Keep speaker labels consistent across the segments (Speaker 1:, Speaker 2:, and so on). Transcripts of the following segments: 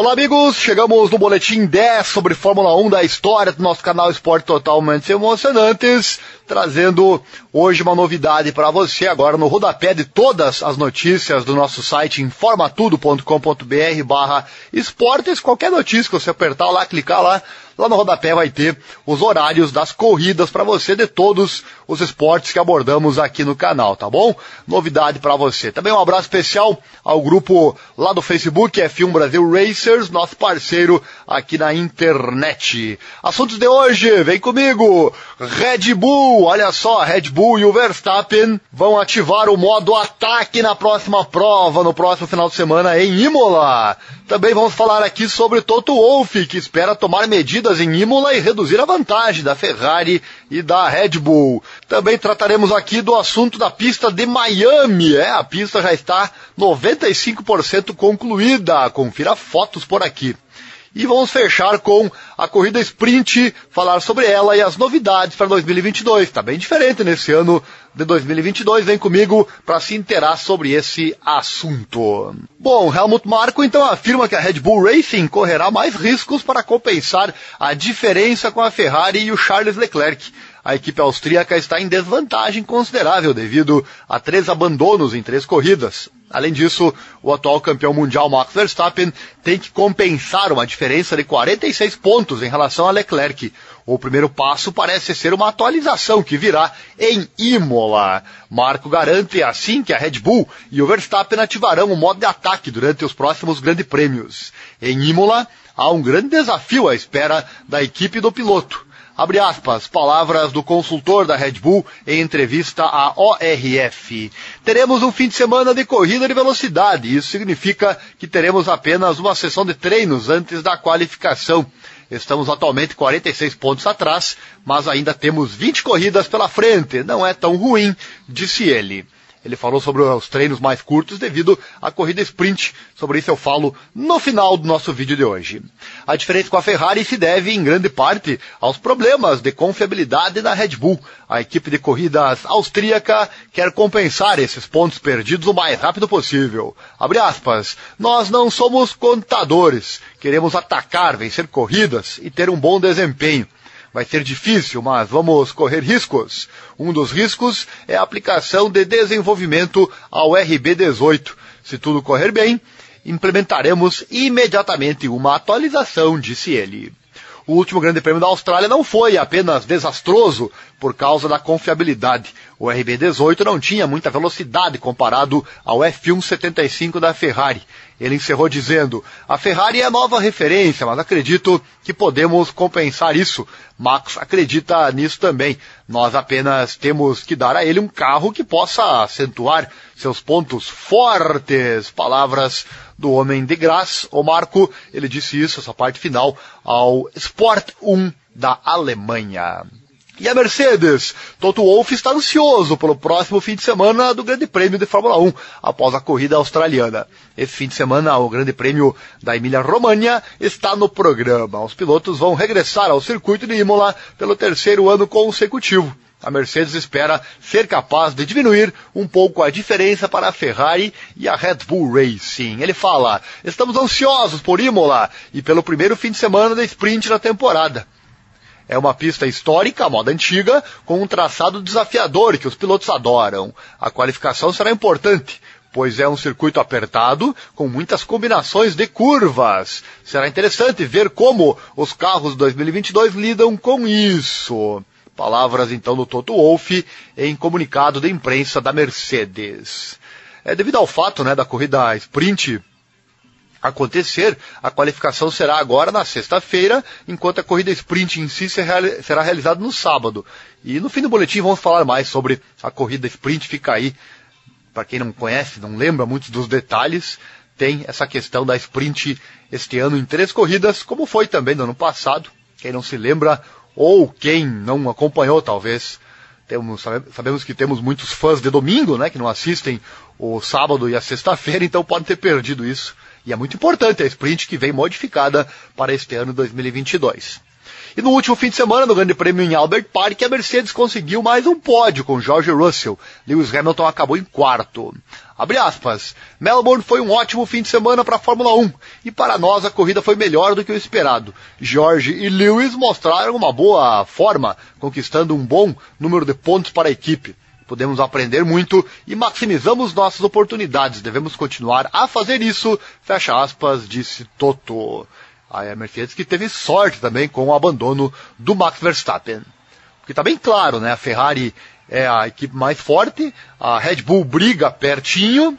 Speaker 1: Olá, amigos! Chegamos no boletim 10 sobre Fórmula 1 da história do nosso canal Esporte Totalmente Emocionantes, trazendo hoje uma novidade para você, agora no rodapé de todas as notícias do nosso site informatudo.com.br barra esportes. Qualquer notícia que você apertar lá, clicar lá, Lá no rodapé vai ter os horários das corridas para você de todos os esportes que abordamos aqui no canal, tá bom? Novidade para você. Também um abraço especial ao grupo lá do Facebook, F1 Brasil Racers, nosso parceiro aqui na internet. Assuntos de hoje, vem comigo. Red Bull, olha só, Red Bull e o Verstappen vão ativar o modo ataque na próxima prova, no próximo final de semana em Imola. Também vamos falar aqui sobre Toto Wolff, que espera tomar medidas em Imola e reduzir a vantagem da Ferrari e da Red Bull. Também trataremos aqui do assunto da pista de Miami. É, a pista já está 95% concluída. Confira fotos por aqui. E vamos fechar com a corrida sprint, falar sobre ela e as novidades para 2022. Está bem diferente nesse ano de 2022. Vem comigo para se interar sobre esse assunto. Bom, Helmut Marko então afirma que a Red Bull Racing correrá mais riscos para compensar a diferença com a Ferrari e o Charles Leclerc a equipe austríaca está em desvantagem considerável devido a três abandonos em três corridas. Além disso, o atual campeão mundial Max Verstappen tem que compensar uma diferença de 46 pontos em relação a Leclerc. O primeiro passo parece ser uma atualização que virá em Imola. Marco garante assim que a Red Bull e o Verstappen ativarão o modo de ataque durante os próximos grandes prêmios. Em Imola, há um grande desafio à espera da equipe do piloto. Abre aspas, palavras do consultor da Red Bull em entrevista à ORF. Teremos um fim de semana de corrida de velocidade. Isso significa que teremos apenas uma sessão de treinos antes da qualificação. Estamos atualmente 46 pontos atrás, mas ainda temos 20 corridas pela frente. Não é tão ruim, disse ele. Ele falou sobre os treinos mais curtos devido à corrida sprint. Sobre isso eu falo no final do nosso vídeo de hoje. A diferença com a Ferrari se deve em grande parte aos problemas de confiabilidade da Red Bull. A equipe de corridas austríaca quer compensar esses pontos perdidos o mais rápido possível. Abre aspas. Nós não somos contadores. Queremos atacar, vencer corridas e ter um bom desempenho. Vai ser difícil, mas vamos correr riscos. Um dos riscos é a aplicação de desenvolvimento ao RB18. Se tudo correr bem, implementaremos imediatamente uma atualização, disse ele. O último Grande Prêmio da Austrália não foi apenas desastroso por causa da confiabilidade. O RB18 não tinha muita velocidade comparado ao F175 da Ferrari. Ele encerrou dizendo: A Ferrari é a nova referência, mas acredito que podemos compensar isso. Max acredita nisso também. Nós apenas temos que dar a ele um carro que possa acentuar seus pontos fortes. Palavras do homem de Graz, o Marco. Ele disse isso, essa parte final, ao Sport 1 da Alemanha. E a Mercedes? Toto Wolff está ansioso pelo próximo fim de semana do Grande Prêmio de Fórmula 1, após a corrida australiana. Esse fim de semana, o Grande Prêmio da Emília-Romagna está no programa. Os pilotos vão regressar ao circuito de Imola pelo terceiro ano consecutivo. A Mercedes espera ser capaz de diminuir um pouco a diferença para a Ferrari e a Red Bull Racing. Ele fala: estamos ansiosos por Imola e pelo primeiro fim de semana da sprint da temporada. É uma pista histórica, moda antiga, com um traçado desafiador que os pilotos adoram. A qualificação será importante, pois é um circuito apertado com muitas combinações de curvas. Será interessante ver como os carros 2022 lidam com isso. Palavras então do Toto Wolff em comunicado de imprensa da Mercedes. É devido ao fato, né, da corrida sprint acontecer, a qualificação será agora na sexta-feira, enquanto a corrida sprint em si será realizada no sábado. E no fim do boletim vamos falar mais sobre a corrida sprint, fica aí, para quem não conhece, não lembra muitos dos detalhes, tem essa questão da sprint este ano em três corridas, como foi também no ano passado. Quem não se lembra, ou quem não acompanhou talvez, temos, sabemos que temos muitos fãs de domingo, né, que não assistem o sábado e a sexta-feira, então podem ter perdido isso. E é muito importante a sprint que vem modificada para este ano 2022. E no último fim de semana, no Grande Prêmio em Albert Park, a Mercedes conseguiu mais um pódio com George Russell. Lewis Hamilton acabou em quarto. Abre aspas. Melbourne foi um ótimo fim de semana para a Fórmula 1 e para nós a corrida foi melhor do que o esperado. George e Lewis mostraram uma boa forma, conquistando um bom número de pontos para a equipe. Podemos aprender muito e maximizamos nossas oportunidades. Devemos continuar a fazer isso. Fecha aspas, disse Toto. A Mercedes que teve sorte também com o abandono do Max Verstappen. Porque está bem claro, né? A Ferrari é a equipe mais forte, a Red Bull briga pertinho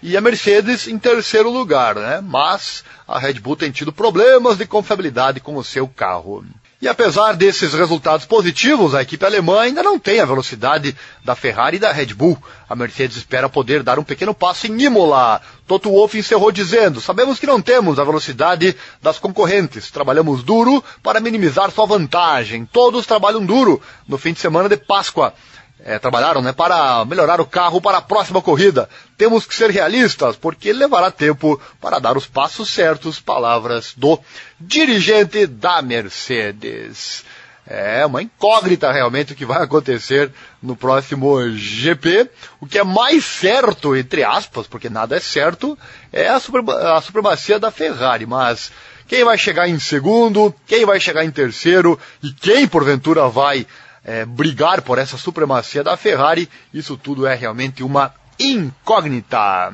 Speaker 1: e a Mercedes em terceiro lugar, né? Mas a Red Bull tem tido problemas de confiabilidade com o seu carro. E apesar desses resultados positivos, a equipe alemã ainda não tem a velocidade da Ferrari e da Red Bull. A Mercedes espera poder dar um pequeno passo em Imola. Toto Wolff encerrou dizendo: Sabemos que não temos a velocidade das concorrentes. Trabalhamos duro para minimizar sua vantagem. Todos trabalham duro no fim de semana de Páscoa é, trabalharam né, para melhorar o carro para a próxima corrida. Temos que ser realistas, porque levará tempo para dar os passos certos. Palavras do dirigente da Mercedes. É uma incógnita realmente o que vai acontecer no próximo GP. O que é mais certo, entre aspas, porque nada é certo, é a, a supremacia da Ferrari. Mas quem vai chegar em segundo, quem vai chegar em terceiro e quem porventura vai é, brigar por essa supremacia da Ferrari, isso tudo é realmente uma incógnita.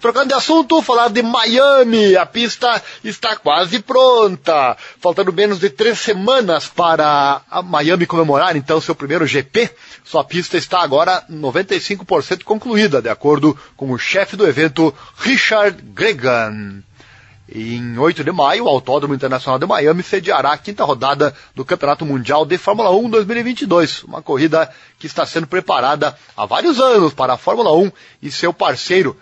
Speaker 1: Trocando de assunto, falar de Miami. A pista está quase pronta. Faltando menos de três semanas para a Miami comemorar então seu primeiro GP. Sua pista está agora 95% concluída, de acordo com o chefe do evento, Richard Gregan. Em 8 de maio, o Autódromo Internacional de Miami sediará a quinta rodada do Campeonato Mundial de Fórmula 1 2022, uma corrida que está sendo preparada há vários anos para a Fórmula 1 e seu parceiro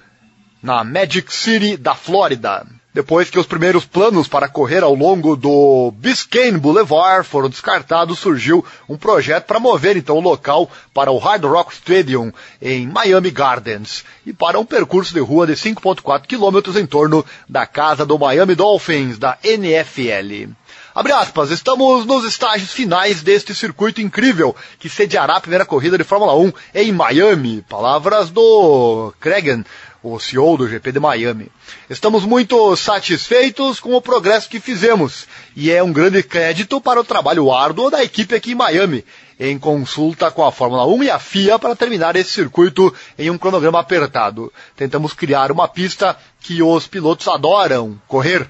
Speaker 1: na Magic City da Flórida. Depois que os primeiros planos para correr ao longo do Biscayne Boulevard foram descartados, surgiu um projeto para mover então o local para o Hard Rock Stadium em Miami Gardens e para um percurso de rua de 5.4 quilômetros em torno da casa do Miami Dolphins da NFL. Abre aspas, estamos nos estágios finais deste circuito incrível que sediará a primeira corrida de Fórmula 1 em Miami. Palavras do Cregan, o CEO do GP de Miami. Estamos muito satisfeitos com o progresso que fizemos e é um grande crédito para o trabalho árduo da equipe aqui em Miami, em consulta com a Fórmula 1 e a FIA para terminar esse circuito em um cronograma apertado. Tentamos criar uma pista que os pilotos adoram correr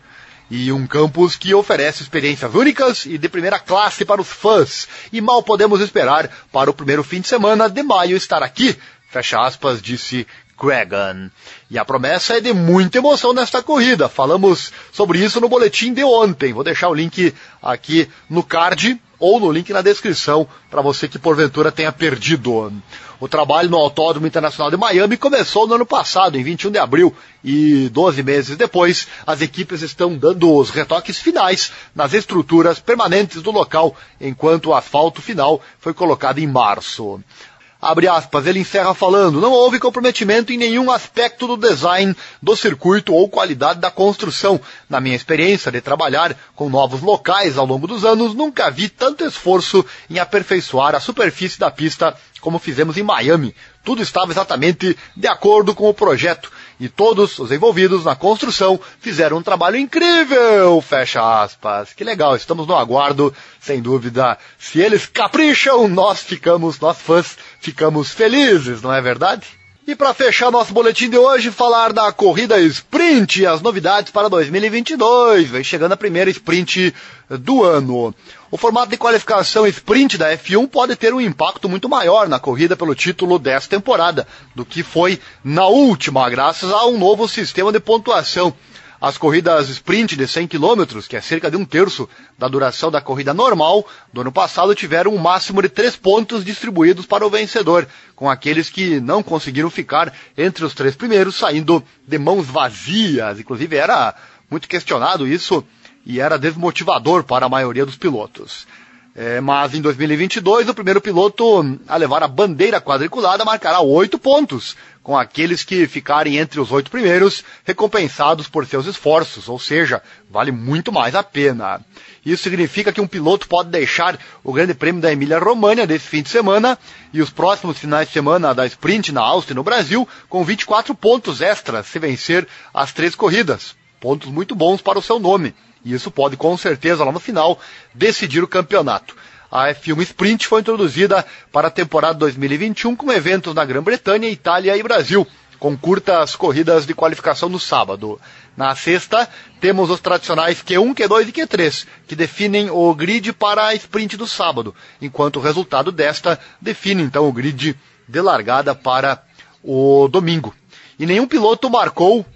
Speaker 1: e um campus que oferece experiências únicas e de primeira classe para os fãs. E mal podemos esperar para o primeiro fim de semana de maio estar aqui. Fecha aspas, disse Cregan. E a promessa é de muita emoção nesta corrida. Falamos sobre isso no boletim de ontem. Vou deixar o link aqui no card ou no link na descrição para você que porventura tenha perdido. O trabalho no Autódromo Internacional de Miami começou no ano passado, em 21 de abril, e 12 meses depois, as equipes estão dando os retoques finais nas estruturas permanentes do local, enquanto o asfalto final foi colocado em março. Abre aspas, ele encerra falando, não houve comprometimento em nenhum aspecto do design do circuito ou qualidade da construção. Na minha experiência de trabalhar com novos locais ao longo dos anos, nunca vi tanto esforço em aperfeiçoar a superfície da pista como fizemos em Miami. Tudo estava exatamente de acordo com o projeto e todos os envolvidos na construção fizeram um trabalho incrível, fecha aspas. Que legal, estamos no aguardo, sem dúvida. Se eles capricham, nós ficamos, nós fãs, ficamos felizes, não é verdade? E para fechar nosso boletim de hoje, falar da corrida sprint e as novidades para 2022. Vem chegando a primeira sprint do ano. O formato de qualificação sprint da F1 pode ter um impacto muito maior na corrida pelo título desta temporada do que foi na última, graças a um novo sistema de pontuação. As corridas sprint de 100 km, que é cerca de um terço da duração da corrida normal, do ano passado tiveram um máximo de três pontos distribuídos para o vencedor, com aqueles que não conseguiram ficar entre os três primeiros, saindo de mãos vazias. Inclusive era muito questionado isso e era desmotivador para a maioria dos pilotos. É, mas em 2022, o primeiro piloto a levar a bandeira quadriculada marcará oito pontos, com aqueles que ficarem entre os oito primeiros recompensados por seus esforços, ou seja, vale muito mais a pena. Isso significa que um piloto pode deixar o Grande Prêmio da Emília-România desse fim de semana e os próximos finais de semana da Sprint na Áustria e no Brasil com 24 pontos extras se vencer as três corridas. Pontos muito bons para o seu nome. E isso pode com certeza lá no final decidir o campeonato. A F1 Sprint foi introduzida para a temporada 2021 com eventos na Grã-Bretanha, Itália e Brasil, com curtas corridas de qualificação no sábado. Na sexta, temos os tradicionais Q1, Q2 e Q3, que definem o grid para a sprint do sábado, enquanto o resultado desta define então o grid de largada para o domingo. E nenhum piloto marcou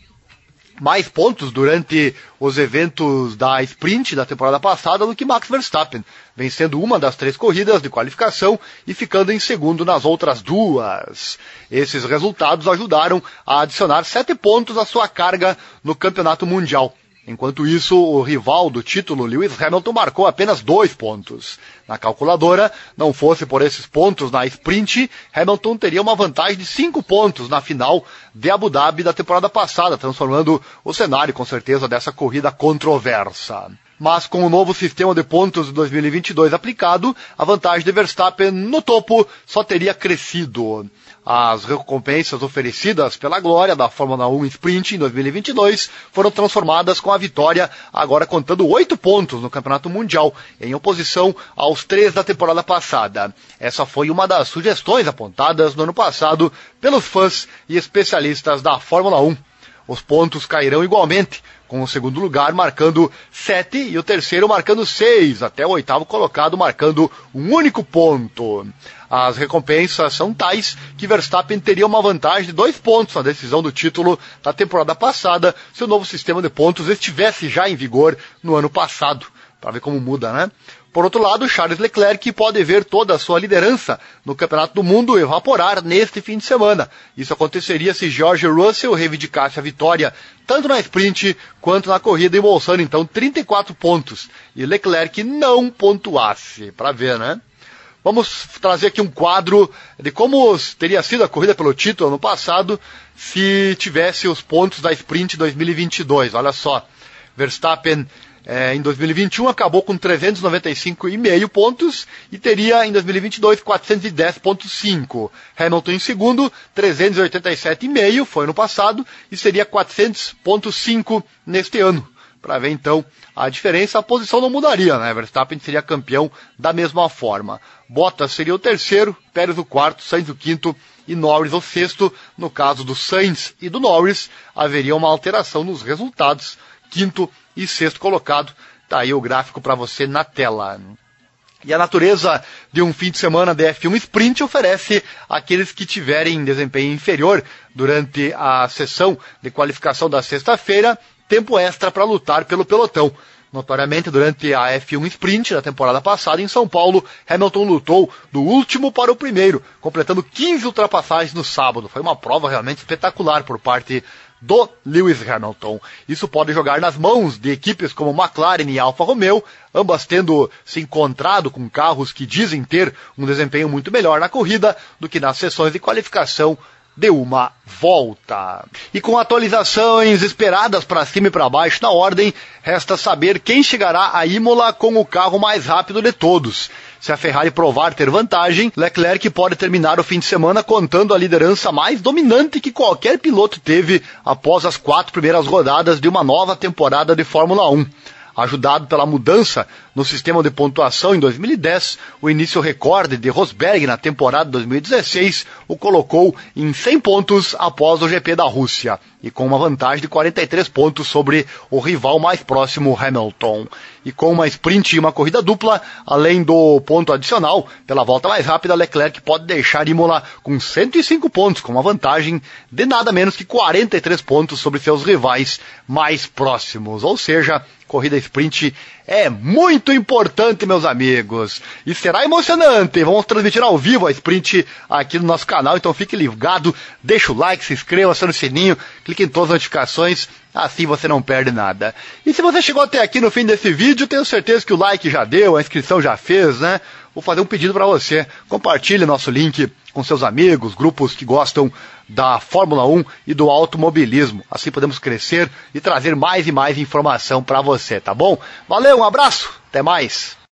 Speaker 1: mais pontos durante os eventos da sprint da temporada passada do que Max Verstappen, vencendo uma das três corridas de qualificação e ficando em segundo nas outras duas. Esses resultados ajudaram a adicionar sete pontos à sua carga no campeonato mundial. Enquanto isso, o rival do título, Lewis Hamilton, marcou apenas dois pontos. Na calculadora, não fosse por esses pontos na sprint, Hamilton teria uma vantagem de cinco pontos na final de Abu Dhabi da temporada passada, transformando o cenário, com certeza, dessa corrida controversa. Mas com o novo sistema de pontos de 2022 aplicado, a vantagem de Verstappen no topo só teria crescido. As recompensas oferecidas pela glória da Fórmula 1 Sprint em 2022 foram transformadas com a vitória, agora contando oito pontos no Campeonato Mundial, em oposição aos três da temporada passada. Essa foi uma das sugestões apontadas no ano passado pelos fãs e especialistas da Fórmula 1. Os pontos cairão igualmente, com o segundo lugar marcando sete e o terceiro marcando seis, até o oitavo colocado marcando um único ponto. As recompensas são tais que Verstappen teria uma vantagem de dois pontos na decisão do título da temporada passada se o novo sistema de pontos estivesse já em vigor no ano passado. Para ver como muda, né? Por outro lado, Charles Leclerc pode ver toda a sua liderança no Campeonato do Mundo evaporar neste fim de semana. Isso aconteceria se George Russell reivindicasse a vitória tanto na sprint quanto na corrida, embolsando então 34 pontos. E Leclerc não pontuasse. Para ver, né? Vamos trazer aqui um quadro de como teria sido a corrida pelo título ano passado se tivesse os pontos da sprint 2022. Olha só, Verstappen é, em 2021 acabou com 395,5 pontos e teria em 2022 410,5. Hamilton em segundo, 387,5 foi no passado e seria 400,5 neste ano. Para ver então a diferença, a posição não mudaria, né? Verstappen seria campeão da mesma forma. Bottas seria o terceiro, Pérez o quarto, Sainz o quinto e Norris o sexto. No caso do Sainz e do Norris, haveria uma alteração nos resultados. Quinto e sexto colocado. Tá aí o gráfico para você na tela. E a natureza de um fim de semana da F1 Sprint oferece àqueles que tiverem desempenho inferior durante a sessão de qualificação da sexta-feira tempo extra para lutar pelo pelotão. Notoriamente, durante a F1 Sprint da temporada passada em São Paulo, Hamilton lutou do último para o primeiro, completando 15 ultrapassagens no sábado. Foi uma prova realmente espetacular por parte do Lewis Hamilton. Isso pode jogar nas mãos de equipes como McLaren e Alfa Romeo, ambas tendo se encontrado com carros que dizem ter um desempenho muito melhor na corrida do que nas sessões de qualificação de uma volta. E com atualizações esperadas para cima e para baixo na ordem, resta saber quem chegará a Imola com o carro mais rápido de todos. Se a Ferrari provar ter vantagem, Leclerc pode terminar o fim de semana contando a liderança mais dominante que qualquer piloto teve após as quatro primeiras rodadas de uma nova temporada de Fórmula 1 ajudado pela mudança no sistema de pontuação em 2010, o início recorde de Rosberg na temporada 2016 o colocou em 100 pontos após o GP da Rússia e com uma vantagem de 43 pontos sobre o rival mais próximo Hamilton. E com uma sprint e uma corrida dupla, além do ponto adicional, pela volta mais rápida, Leclerc pode deixar Imola com 105 pontos, com uma vantagem de nada menos que 43 pontos sobre seus rivais mais próximos. Ou seja, corrida sprint é muito importante, meus amigos. E será emocionante. Vamos transmitir ao vivo a sprint aqui no nosso canal, então fique ligado, deixa o like, se inscreva, acione o sininho, clique em todas as notificações, assim você não perde nada. E se você chegou até aqui no fim desse vídeo, tenho certeza que o like já deu, a inscrição já fez, né? Vou fazer um pedido para você. Compartilhe nosso link com seus amigos, grupos que gostam da Fórmula 1 e do automobilismo. Assim podemos crescer e trazer mais e mais informação para você, tá bom? Valeu, um abraço, até mais.